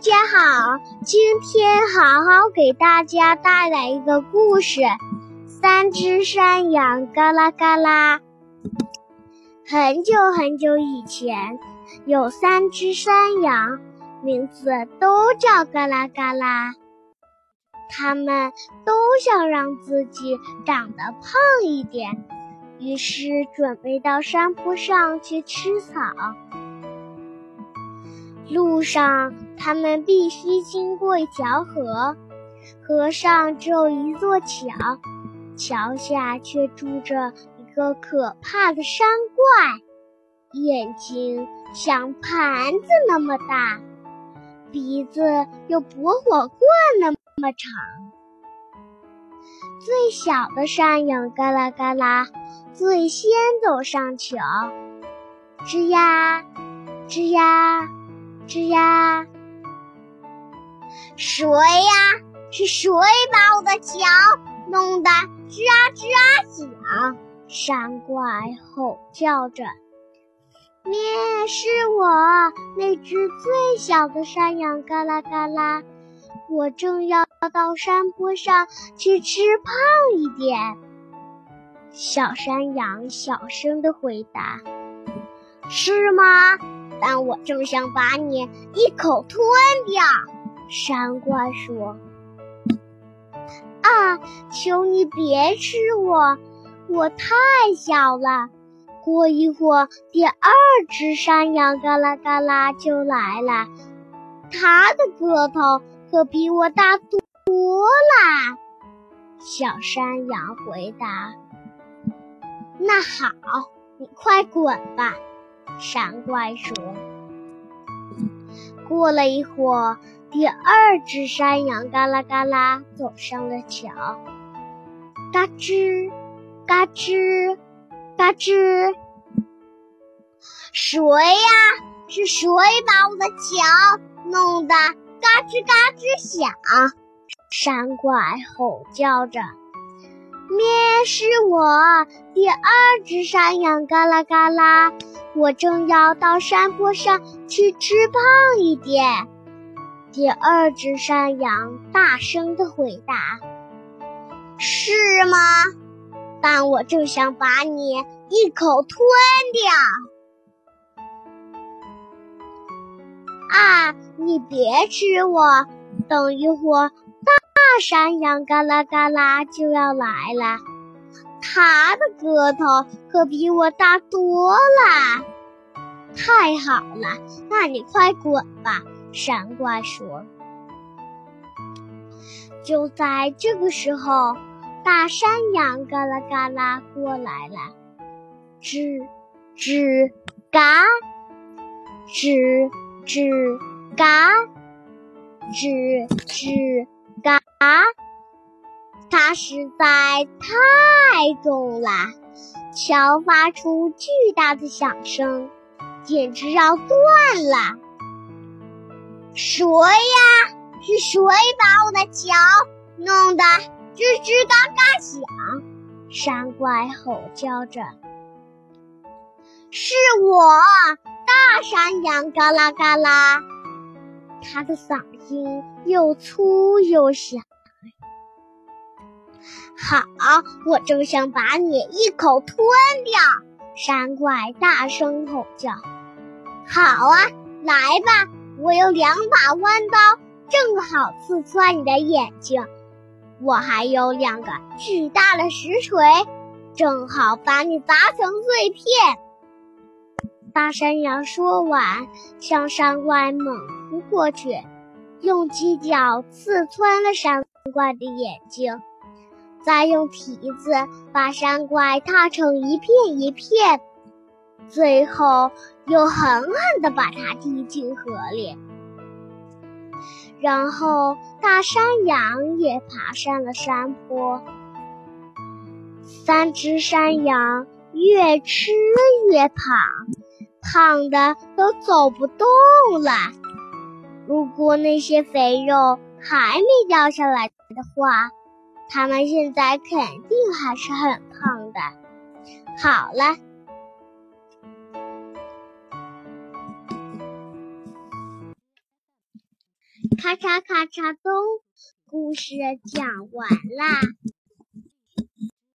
家好，今天好好给大家带来一个故事：三只山羊嘎啦嘎啦。很久很久以前，有三只山羊，名字都叫嘎啦嘎啦。它们都想让自己长得胖一点，于是准备到山坡上去吃草。路上，他们必须经过一条河，河上只有一座桥，桥下却住着一个可怕的山怪，眼睛像盘子那么大，鼻子有拨火棍那么长。最小的山羊嘎啦嘎啦，最先走上桥，吱呀，吱呀。吱呀，谁呀？是谁把我的桥弄得吱啊吱啊响？山怪吼叫着。咩，是我那只最小的山羊，嘎啦嘎啦。我正要到山坡上去吃胖一点。小山羊小声的回答：“是吗？”但我正想把你一口吞掉，山怪说：“啊，求你别吃我，我太小了。”过一会儿，第二只山羊嘎啦嘎啦就来了，它的个头可比我大多了。小山羊回答：“那好，你快滚吧。”山怪说：“过了一会儿，第二只山羊嘎啦嘎啦走上了桥。嘎吱，嘎吱，嘎吱，谁呀？是谁把我的桥弄得嘎吱嘎吱响？”山怪吼叫着。咩，是我，第二只山羊嘎啦嘎啦。我正要到山坡上去吃胖一点。第二只山羊大声的回答：“是吗？但我正想把你一口吞掉。”啊，你别吃我！等一会儿。大山羊嘎啦嘎啦就要来了，它的个头可比我大多了。太好了，那你快滚吧！山怪说。就在这个时候，大山羊嘎啦嘎啦过来了，吱吱嘎，吱吱嘎，吱吱。嘎！它实在太重了，桥发出巨大的响声，简直要断了。谁呀？是谁把我的桥弄得吱吱嘎嘎响？山怪吼叫着：“是我，大山羊！”嘎啦嘎啦。他的嗓音又粗又响。好，我正想把你一口吞掉。山怪大声吼叫。好啊，来吧，我有两把弯刀，正好刺穿你的眼睛。我还有两个巨大的石锤，正好把你砸成碎片。大山羊说完，向山怪猛扑过去，用犄角刺穿了山怪的眼睛，再用蹄子把山怪踏成一片一片，最后又狠狠地把它踢进河里。然后，大山羊也爬上了山坡。三只山羊越吃越胖。胖的都走不动了。如果那些肥肉还没掉下来的话，他们现在肯定还是很胖的。好了，咔嚓咔嚓咚，故事讲完啦。